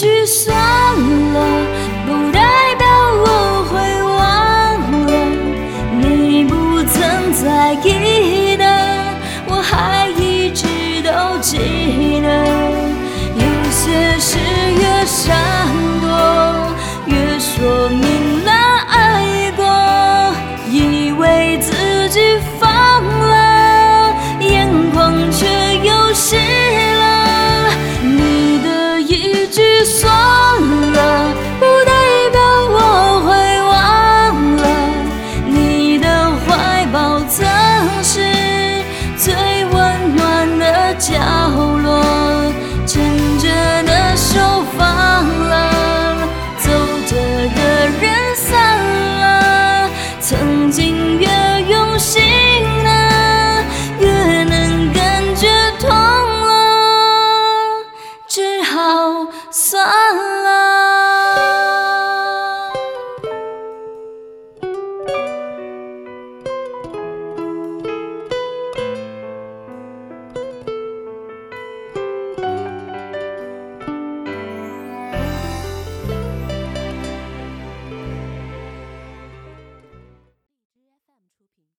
句算了，不代表我会忘了。你不曾在意的，我还一直都记得。算